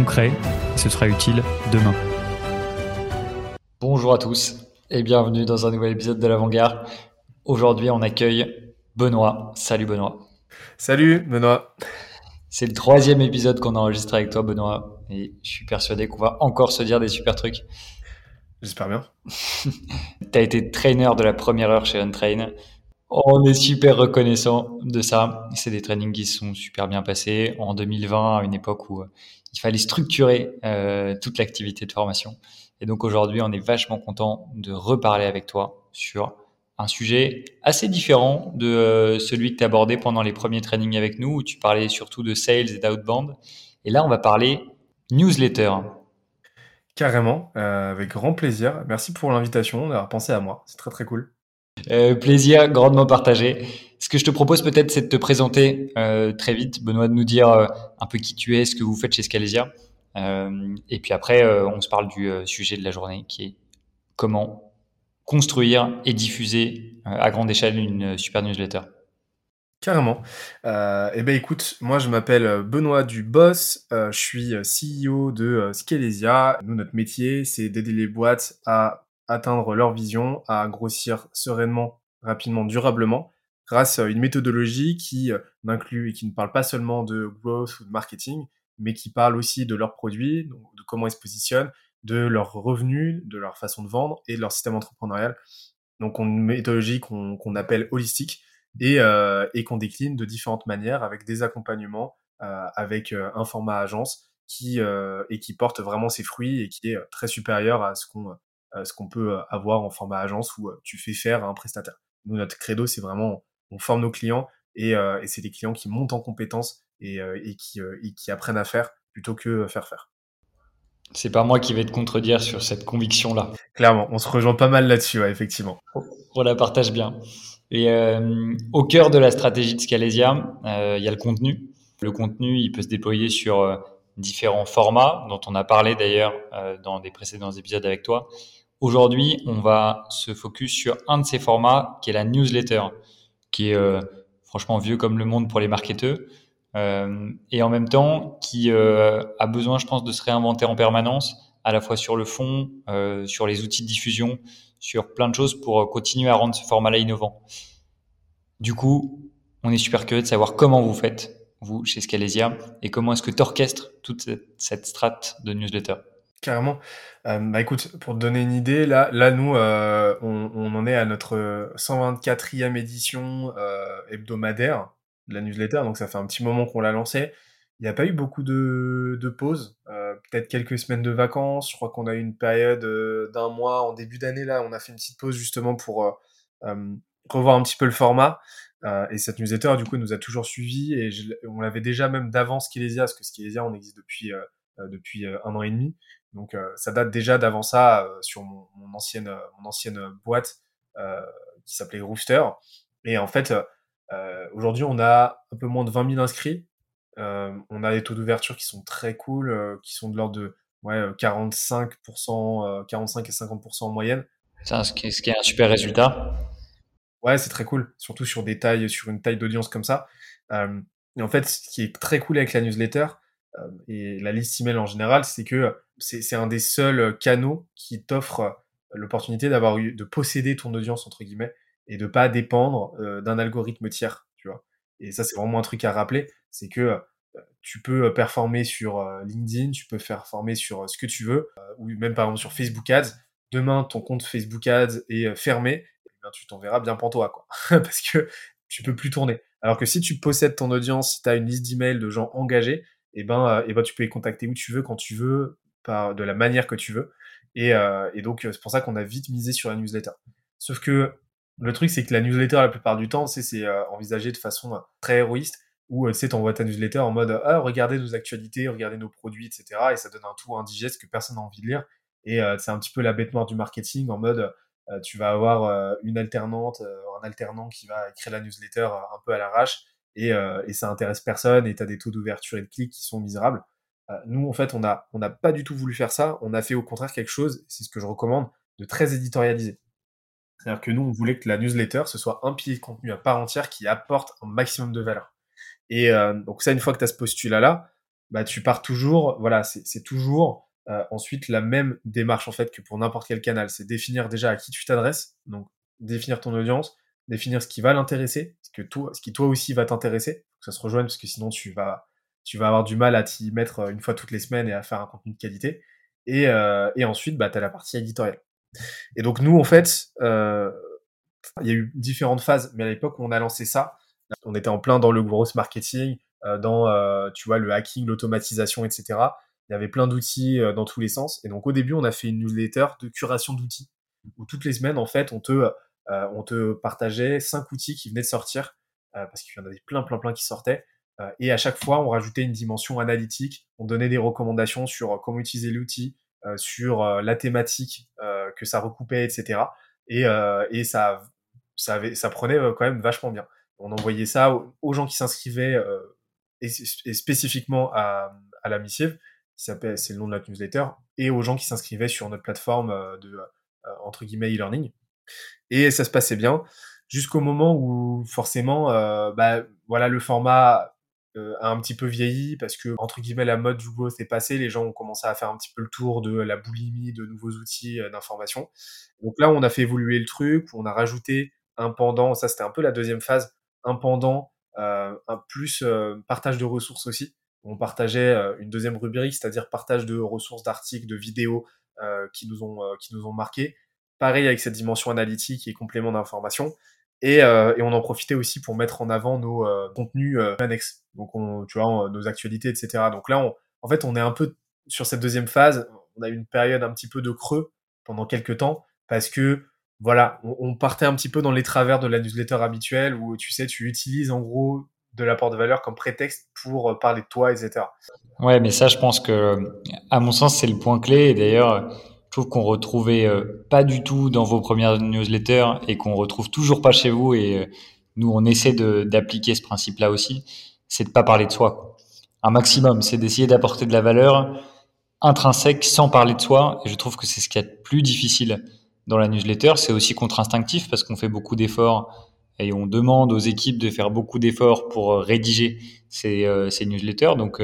concret, et ce sera utile demain. Bonjour à tous et bienvenue dans un nouvel épisode de l'Avant-Garde. Aujourd'hui, on accueille Benoît. Salut Benoît. Salut Benoît. C'est le troisième épisode qu'on a enregistré avec toi, Benoît, et je suis persuadé qu'on va encore se dire des super trucs. J'espère bien. tu as été trainer de la première heure chez Untrain. On est super reconnaissant de ça. C'est des trainings qui se sont super bien passés en 2020, à une époque où il fallait structurer euh, toute l'activité de formation. Et donc aujourd'hui, on est vachement content de reparler avec toi sur un sujet assez différent de euh, celui que tu abordé pendant les premiers trainings avec nous, où tu parlais surtout de sales et d'outbound. Et là, on va parler newsletter. Carrément, euh, avec grand plaisir. Merci pour l'invitation, d'avoir pensé à moi. C'est très très cool. Euh, plaisir grandement partagé. Ce que je te propose peut-être, c'est de te présenter euh, très vite, Benoît, de nous dire un peu qui tu es, ce que vous faites chez Scalesia. et puis après, on se parle du sujet de la journée, qui est comment construire et diffuser à grande échelle une super newsletter. Carrément. Euh, eh ben écoute, moi je m'appelle euh, Benoît Dubos, euh, je suis euh, CEO de euh, Scalesia. Nous, notre métier, c'est d'aider les boîtes à atteindre leur vision, à grossir sereinement, rapidement, durablement, grâce à une méthodologie qui n'inclut et qui ne parle pas seulement de growth ou de marketing, mais qui parle aussi de leurs produits, de comment ils se positionnent, de leurs revenus, de leur façon de vendre et de leur système entrepreneurial. Donc, une méthodologie qu'on appelle holistique et, euh, et qu'on décline de différentes manières avec des accompagnements, euh, avec euh, un format agence qui euh, et qui porte vraiment ses fruits et qui est très supérieur à ce qu'on ce qu'on peut avoir en format agence où tu fais faire à un prestataire. Nous, notre credo, c'est vraiment on forme nos clients et, et c'est des clients qui montent en compétences et, et, qui, et qui apprennent à faire plutôt que faire faire. C'est pas moi qui vais te contredire sur cette conviction-là. Clairement, on se rejoint pas mal là-dessus, ouais, effectivement. On la partage bien. Et euh, au cœur de la stratégie de Scalesia, euh, il y a le contenu. Le contenu, il peut se déployer sur euh, différents formats, dont on a parlé d'ailleurs dans des précédents épisodes avec toi. Aujourd'hui, on va se focus sur un de ces formats, qui est la newsletter, qui est franchement vieux comme le monde pour les marketeurs, et en même temps qui a besoin, je pense, de se réinventer en permanence, à la fois sur le fond, sur les outils de diffusion, sur plein de choses pour euh, continuer à rendre ce format-là innovant. Du coup, on est super curieux de savoir comment vous faites, vous, chez Scalesia, et comment est-ce que tu orchestres toute cette, strate de newsletter. Carrément. Euh, bah écoute, pour te donner une idée, là, là nous, euh, on, on, en est à notre 124e édition hebdomadaire de la newsletter, donc ça fait un petit moment qu'on l'a lancé. Il n'y a pas eu beaucoup de, de pauses, euh, peut-être quelques semaines de vacances. Je crois qu'on a eu une période euh, d'un mois en début d'année là. On a fait une petite pause justement pour euh, revoir un petit peu le format. et cette newsletter du coup nous a toujours suivis et on l'avait déjà même d'avant Skilesia parce que Skilesia on existe depuis depuis un an et demi. Donc ça date déjà d'avant ça sur mon, mon, ancienne mon ancienne boîte qui s'appelait Rooster. Et en fait aujourd'hui on a un peu moins de 20 000 inscrits euh, on a des taux d'ouverture qui sont très cool, euh, qui sont de l'ordre de ouais, 45%, 45 et 50% en moyenne. ce, qui est, un super résultat. Ouais, c'est très cool, surtout sur des tailles, sur une taille d'audience comme ça. Euh, et en fait, ce qui est très cool avec la newsletter et la liste email en général, c'est que c'est un des seuls canaux qui t'offre l'opportunité d'avoir de posséder ton audience entre guillemets et de pas dépendre d'un algorithme tiers, tu vois. Et ça, c'est vraiment un truc à rappeler, c'est que tu peux performer sur LinkedIn, tu peux faire former sur ce que tu veux, ou même par exemple sur Facebook Ads. Demain, ton compte Facebook Ads est fermé, eh bien, tu t'en verras bien pantois, quoi. Parce que tu peux plus tourner. Alors que si tu possèdes ton audience, si tu as une liste d'emails de gens engagés, et eh ben, eh ben, tu peux les contacter où tu veux, quand tu veux, par, de la manière que tu veux. Et, et donc, c'est pour ça qu'on a vite misé sur la newsletter. Sauf que le truc, c'est que la newsletter, la plupart du temps, c'est envisagé de façon très héroïste où tu sais, t'envoies ta newsletter en mode ah, regardez nos actualités, regardez nos produits, etc. Et ça donne un tout indigeste que personne n'a envie de lire. Et c'est un petit peu la bête noire du marketing en mode tu vas avoir une alternante, un alternant qui va écrire la newsletter un peu à l'arrache et, et ça intéresse personne et tu as des taux d'ouverture et de clics qui sont misérables. Nous, en fait, on n'a on a pas du tout voulu faire ça. On a fait au contraire quelque chose, c'est ce que je recommande, de très éditorialisé. C'est-à-dire que nous, on voulait que la newsletter, ce soit un pilier de contenu à part entière qui apporte un maximum de valeur. Et euh, donc ça, une fois que tu as ce postulat-là, bah, tu pars toujours, voilà, c'est toujours euh, ensuite la même démarche en fait que pour n'importe quel canal. C'est définir déjà à qui tu t'adresses, donc définir ton audience, définir ce qui va l'intéresser, ce, que toi, ce qui toi aussi va t'intéresser, que ça se rejoigne parce que sinon tu vas, tu vas avoir du mal à t'y mettre une fois toutes les semaines et à faire un contenu de qualité. Et, euh, et ensuite, bah, tu as la partie éditoriale. Et donc nous, en fait, euh, il y a eu différentes phases, mais à l'époque où on a lancé ça, on était en plein dans le gros marketing, euh, dans euh, tu vois le hacking, l'automatisation, etc. Il y avait plein d'outils dans tous les sens. Et donc au début, on a fait une newsletter de curation d'outils où toutes les semaines, en fait, on te on te partageait cinq outils qui venaient de sortir parce qu'il y en avait plein, plein, plein qui sortaient. Et à chaque fois, on rajoutait une dimension analytique. On donnait des recommandations sur comment utiliser l'outil, sur la thématique que ça recoupait, etc. Et, euh, et ça, ça, avait, ça prenait euh, quand même vachement bien. On envoyait ça aux, gens qui s'inscrivaient euh, et, spécifiquement à, à la missive, c'est le nom de la newsletter, et aux gens qui s'inscrivaient sur notre plateforme de entre guillemets e-learning. Et ça se passait bien jusqu'au moment où forcément, euh, bah, voilà, le format euh, a un petit peu vieilli parce que entre guillemets la mode du growth est passée, les gens ont commencé à faire un petit peu le tour de la boulimie, de nouveaux outils euh, d'information. Donc là, on a fait évoluer le truc, on a rajouté un pendant, ça c'était un peu la deuxième phase, un pendant, euh, un plus partage de ressources aussi. On partageait une deuxième rubrique, c'est-à-dire partage de ressources, d'articles, de vidéos qui nous ont qui nous ont marqué. Pareil avec cette dimension analytique et complément d'information. Et, euh, et, on en profitait aussi pour mettre en avant nos euh, contenus euh, annexes. Donc, on, tu vois, nos actualités, etc. Donc là, on, en fait, on est un peu sur cette deuxième phase. On a eu une période un petit peu de creux pendant quelques temps parce que, voilà, on, partait un petit peu dans les travers de la newsletter habituelle où, tu sais, tu utilises en gros de l'apport de valeur comme prétexte pour parler de toi, etc. Ouais, mais ça, je pense que, à mon sens, c'est le point clé. D'ailleurs, je trouve qu'on retrouvait euh, pas du tout dans vos premières newsletters et qu'on retrouve toujours pas chez vous. Et euh, nous, on essaie d'appliquer ce principe-là aussi. C'est de pas parler de soi. Un maximum, c'est d'essayer d'apporter de la valeur intrinsèque sans parler de soi. Et je trouve que c'est ce qui est le plus difficile dans la newsletter. C'est aussi contre-instinctif parce qu'on fait beaucoup d'efforts et on demande aux équipes de faire beaucoup d'efforts pour euh, rédiger ces, ces newsletters. Donc,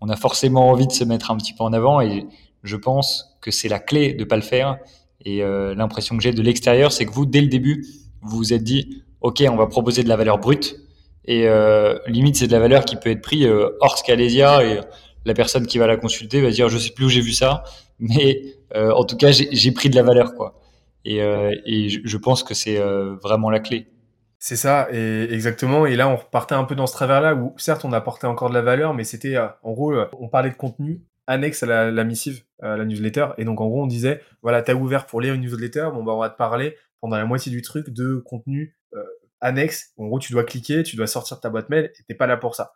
on a forcément envie de se mettre un petit peu en avant et je pense que c'est la clé de pas le faire. Et euh, l'impression que j'ai de l'extérieur, c'est que vous, dès le début, vous vous êtes dit, OK, on va proposer de la valeur brute. Et euh, limite, c'est de la valeur qui peut être prise euh, hors Scalesia. Et la personne qui va la consulter va dire, je sais plus où j'ai vu ça, mais en tout cas, j'ai pris de la valeur. quoi. Et, et je, pense que c'est vraiment la clé. C'est ça, et exactement. Et là, on repartait un peu dans ce travers-là où, certes, on apportait encore de la valeur, mais c'était, en gros, on parlait de contenu annexe à la, missive, à la newsletter. Et donc, en gros, on disait, voilà, t'as ouvert pour lire une newsletter, bon, bah, on va te parler pendant la moitié du truc de contenu euh, annexe. En gros, tu dois cliquer, tu dois sortir ta boîte mail et t'es pas là pour ça.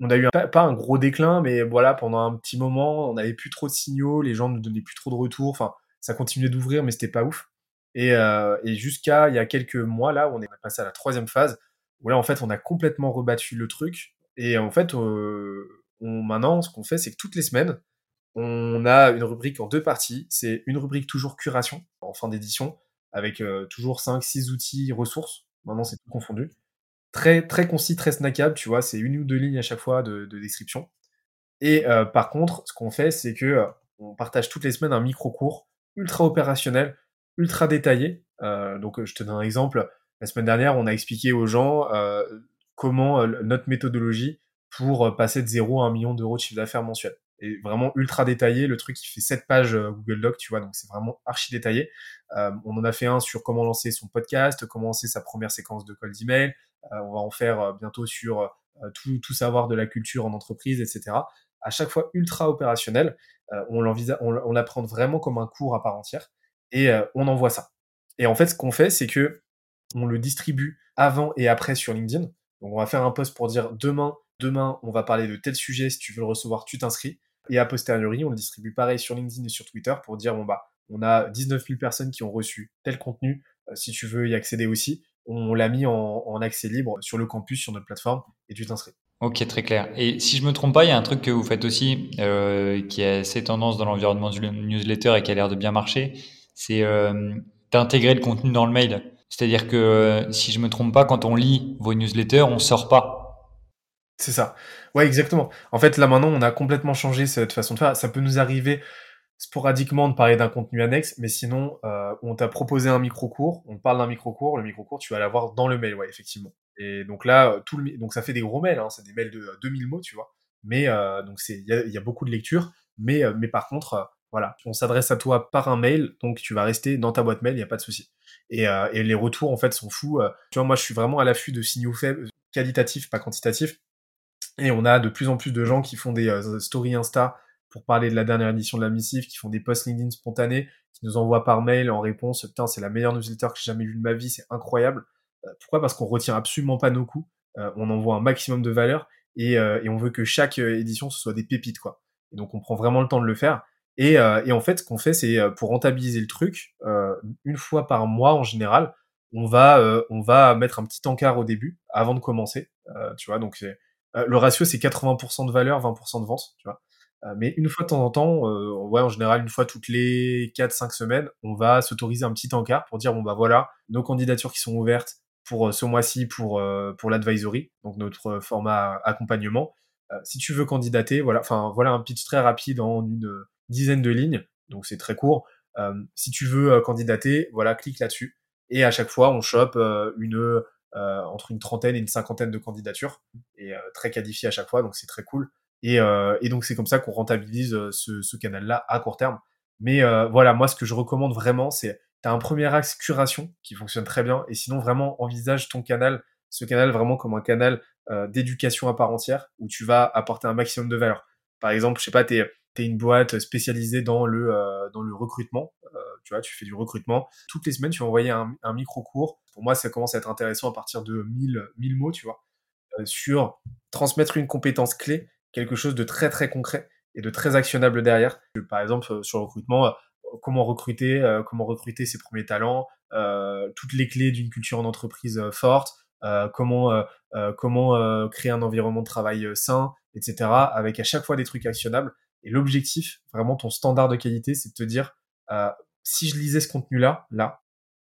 On a eu pas, un gros déclin, mais voilà, pendant un petit moment, on n'avait plus trop de signaux, les gens ne nous donnaient plus trop de retours. Enfin, ça continuait d'ouvrir, mais c'était pas ouf. Et, euh, et jusqu'à il y a quelques mois, là, on est passé à la troisième phase, où là, en fait, on a complètement rebattu le truc. Et en fait, euh, on, maintenant, ce qu'on fait, c'est que toutes les semaines, on a une rubrique en deux parties. C'est une rubrique toujours curation en fin d'édition avec euh, toujours 5-6 outils, ressources. Maintenant, c'est tout confondu. Très, très concis, très snackable, tu vois. C'est une ou deux lignes à chaque fois de, description. Et euh, par contre, ce qu'on fait, c'est que euh, on partage toutes les semaines un micro-cours ultra opérationnel, ultra détaillé. donc, je te donne un exemple. La semaine dernière, on a expliqué aux gens comment notre méthodologie pour passer de 0 à 1 million d'euros de chiffre d'affaires mensuel et vraiment ultra détaillé. Le truc, il fait 7 pages euh, Google Doc, tu vois, donc c'est vraiment archi détaillé. Euh, on en a fait un sur comment lancer son podcast, comment lancer sa première séquence de call d'email. Euh, on va en faire bientôt sur tout, tout savoir de la culture en entreprise, etc. À chaque fois ultra opérationnel. on on, on l'apprend vraiment comme un cours à part entière et on envoie ça. Et en fait, ce qu'on fait, c'est que on le distribue avant et après sur LinkedIn. Donc, on va faire un post pour dire demain, demain, on va parler de tel sujet, si tu veux le recevoir, tu t'inscris. Et a posteriori, on le distribue pareil sur LinkedIn et sur Twitter pour dire, bon bah, on a 19 000 personnes qui ont reçu tel contenu, euh, si tu veux y accéder aussi. On l'a mis en, accès libre sur le campus, sur notre plateforme, et tu t'inscris. Ok, très clair. Et si je me trompe pas, il y a un truc que vous faites aussi euh, qui a assez tendance dans l'environnement du newsletter et qui a l'air de bien marcher, c'est euh, d'intégrer le contenu dans le mail. C'est-à-dire que si je me trompe pas, quand on lit vos newsletters, on sort pas. C'est ça. Ouais, exactement. En fait, là maintenant, on a complètement changé cette façon de faire. Ça peut nous arriver sporadiquement de parler d'un contenu annexe, mais sinon, euh, on t'a proposé un micro-cours, on parle d'un micro-cours, le micro-cours, tu vas l'avoir dans le mail, ouais, effectivement. Et donc là, tout le, donc ça fait des gros mails, hein, c'est des mails de 2000 mots, tu vois. Mais euh, donc il y a, beaucoup de lectures, mais, euh, mais par contre, euh, voilà, on s'adresse à toi par un mail, donc tu vas rester dans ta boîte mail, il n'y a pas de souci. Et, euh, et, les retours, en fait, sont fous. tu vois, moi, je suis vraiment à l'affût de signaux faibles, qualitatifs, pas quantitatifs. Et on a de plus en plus de gens qui font des stories Insta pour parler de la dernière édition de la missive, qui font des posts LinkedIn spontanés, qui nous envoient par mail en réponse, putain, c'est la meilleure newsletter que j'ai jamais vue de ma vie, c'est incroyable. Euh, pourquoi? Parce qu'on retient absolument pas nos coûts, euh, on envoie un maximum de valeur et, euh, et, on veut que chaque édition ce soit des pépites, quoi. Et donc on prend vraiment le temps de le faire. Et, et en fait, ce qu'on fait, c'est pour rentabiliser le truc, une fois par mois en général, on va on va mettre un petit encart au début avant de commencer, tu vois. Donc le ratio c'est 80% de valeur, 20% de vente, tu vois. Euh, mais une fois de temps en temps, euh, ouais, en général, une fois toutes les 4-5 semaines, on va s'autoriser un petit encart pour dire, bon bah voilà, nos candidatures qui sont ouvertes pour euh, ce mois-ci pour, pour l'advisory, donc notre format accompagnement. si tu veux candidater, voilà, enfin voilà un pitch très rapide en une dizaine de lignes, donc c'est très court. si tu veux candidater, voilà, clique là-dessus. Et à chaque fois, on chope une, entre une trentaine et une cinquantaine de candidatures, et très qualifié à chaque fois, donc c'est très cool. Euh, et, donc c'est comme ça qu'on rentabilise euh, ce, canal-là à court terme. Mais euh, voilà, moi ce que je recommande vraiment, c'est tu as un premier axe curation qui fonctionne très bien, et sinon vraiment envisage ton canal, ce canal vraiment comme un canal d'éducation à part entière, où tu vas apporter un maximum de valeur. Par exemple, je sais pas, tu es, une boîte spécialisée dans le, dans le recrutement, tu vois, tu fais du recrutement. Toutes les semaines, tu vas envoyer un, micro-cours. Pour moi, ça commence à être intéressant à partir de 1000, 1000 mots, tu vois, sur transmettre une compétence clé quelque chose de très très concret et de très actionnable derrière. Par exemple, euh, sur le recrutement, euh, comment recruter, euh, comment recruter ses premiers talents, toutes les clés d'une culture en entreprise forte, comment comment créer un environnement de travail sain, etc. Avec à chaque fois des trucs actionnables. Et l'objectif, vraiment ton standard de qualité, c'est de te dire si je lisais ce contenu-là, là,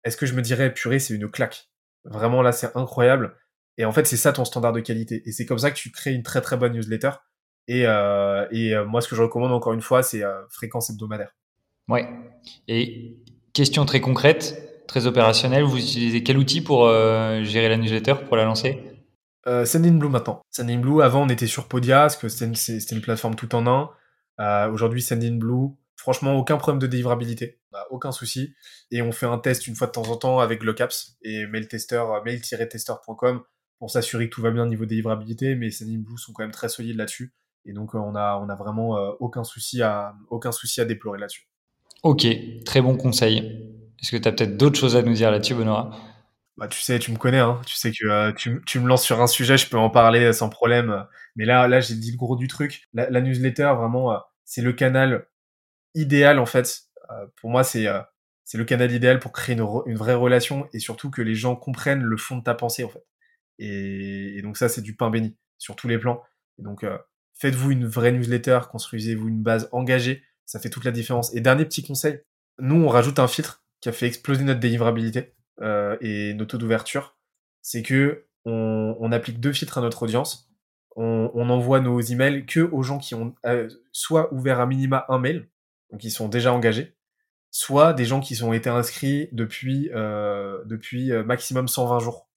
est-ce que je me dirais purée, c'est une claque? Vraiment là, c'est incroyable. Et en fait, c'est ça ton standard de qualité. Et c'est comme ça que tu crées une très très bonne newsletter et, euh, et euh, moi, ce que je recommande encore une fois, c'est euh, fréquence hebdomadaire. Ouais. Et question très concrète, très opérationnelle, vous utilisez quel outil pour gérer la newsletter, pour la lancer? Euh, Sendinblue maintenant. Sendinblue, avant on était sur Podia, parce que c'était une, une, plateforme tout en un. Euh, Aujourd'hui, Sendinblue, franchement, aucun problème de délivrabilité, aucun souci. Et on fait un test une fois de temps en temps avec Locapps et mail-tester, mail-tester.com pour s'assurer que tout va bien au niveau délivrabilité, mais Sendinblue sont quand même très solides là-dessus. Et donc, euh, on a, on a vraiment euh, aucun, souci à, aucun souci à déplorer là-dessus. Ok, très bon conseil. Est-ce que tu as peut-être d'autres choses à nous dire là-dessus, Benoît? Bah, tu sais, tu me connais, hein. tu sais que euh, tu, tu, me lances sur un sujet, je peux en parler sans problème. Mais là, là, j'ai dit le gros du truc. La, newsletter, vraiment, c'est le canal idéal en fait. pour moi, c'est c'est le canal idéal pour créer une, une, vraie relation et surtout que les gens comprennent le fond de ta pensée en fait. Et, donc ça, c'est du pain béni sur tous les plans. Donc, faites-vous une vraie newsletter, construisez-vous une base engagée, ça fait toute la différence. Et dernier petit conseil, nous on rajoute un filtre qui a fait exploser notre délivrabilité euh, et notre taux d'ouverture, c'est que on, applique deux filtres à notre audience. On, envoie nos emails que aux gens qui ont euh, soit ouvert à minima un mail, donc qui sont déjà engagés, soit des gens qui ont été inscrits depuis, euh, depuis maximum 120 jours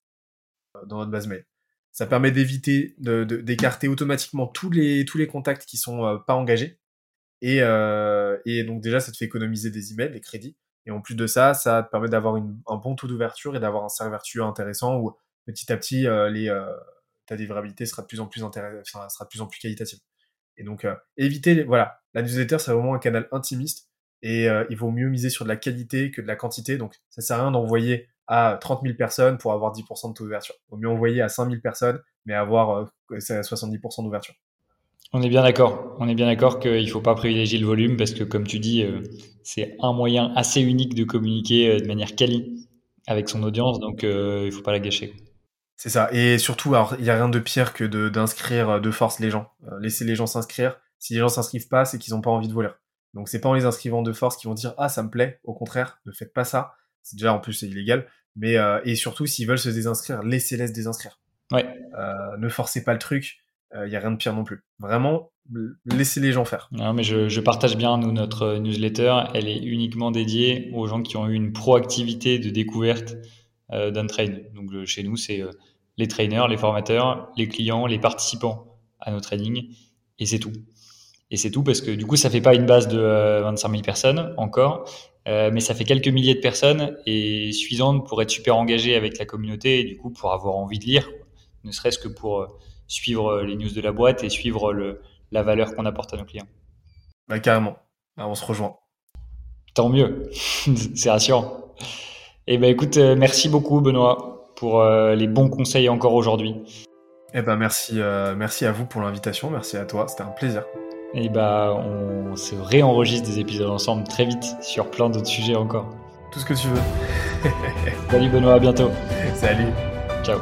dans notre base mail. Ça permet d'éviter d'écarter automatiquement tous les, tous les contacts qui sont euh, pas engagés. Et, euh, et donc déjà, ça te fait économiser des emails, des crédits. Et en plus de ça, ça te permet d'avoir un bon taux d'ouverture et d'avoir un serveur vertueux intéressant où petit à petit, euh, les, ta livrabilité sera de plus en plus sera de plus en plus qualitative. Et donc, éviter, voilà, la newsletter, c'est vraiment un canal intimiste et il vaut mieux miser sur de la qualité que de la quantité. Donc, ça sert à rien d'envoyer à 30 000 personnes pour avoir 10% de taux d'ouverture. Il vaut mieux envoyer à 5 000 personnes, mais avoir c'est à 70% d'ouverture. On est bien d'accord. On est bien d'accord qu'il ne faut pas privilégier le volume parce que, comme tu dis, euh, c'est un moyen assez unique de communiquer euh, de manière quali avec son audience, donc euh, il ne faut pas la gâcher. C'est ça. Et surtout, alors, il n'y a rien de pire que d'inscrire de, force les gens. laisser les gens s'inscrire. Si les gens s'inscrivent pas, c'est qu'ils n'ont pas envie de voler. Donc c'est pas en les inscrivant de force qu'ils vont dire ah ça me plaît. Au contraire, ne faites pas ça. C'est déjà en plus c'est illégal. Mais et surtout s'ils veulent se désinscrire, laissez-les se désinscrire. Ouais. ne forcez pas le truc il euh, n'y a rien de pire non plus. Vraiment, laissez les gens faire. Non, mais je, je, partage bien, nous, notre newsletter, elle est uniquement dédiée aux gens qui ont eu une proactivité de découverte euh, d'un train. Donc chez nous, c'est euh, les trainers, les formateurs, les clients, les participants à nos trainings, et c'est tout. Et c'est tout parce que du coup, ça fait pas une base de 25 000 personnes encore, mais ça fait quelques milliers de personnes et suffisantes pour être super engagé avec la communauté et du coup pour avoir envie de lire, ne serait-ce que pour suivre euh, les news de la boîte et suivre le, la valeur qu'on apporte à nos clients. Bah, carrément, bah, on se rejoint. Tant mieux, c'est rassurant. Eh ben écoute, euh, merci beaucoup Benoît pour euh, les bons conseils encore aujourd'hui. Eh ben merci, merci à vous pour l'invitation, merci à toi, c'était un plaisir. Et eh ben on se réenregistre des épisodes ensemble très vite sur plein d'autres sujets encore. Tout ce que tu veux. Salut Benoît, à bientôt. Salut. Ciao.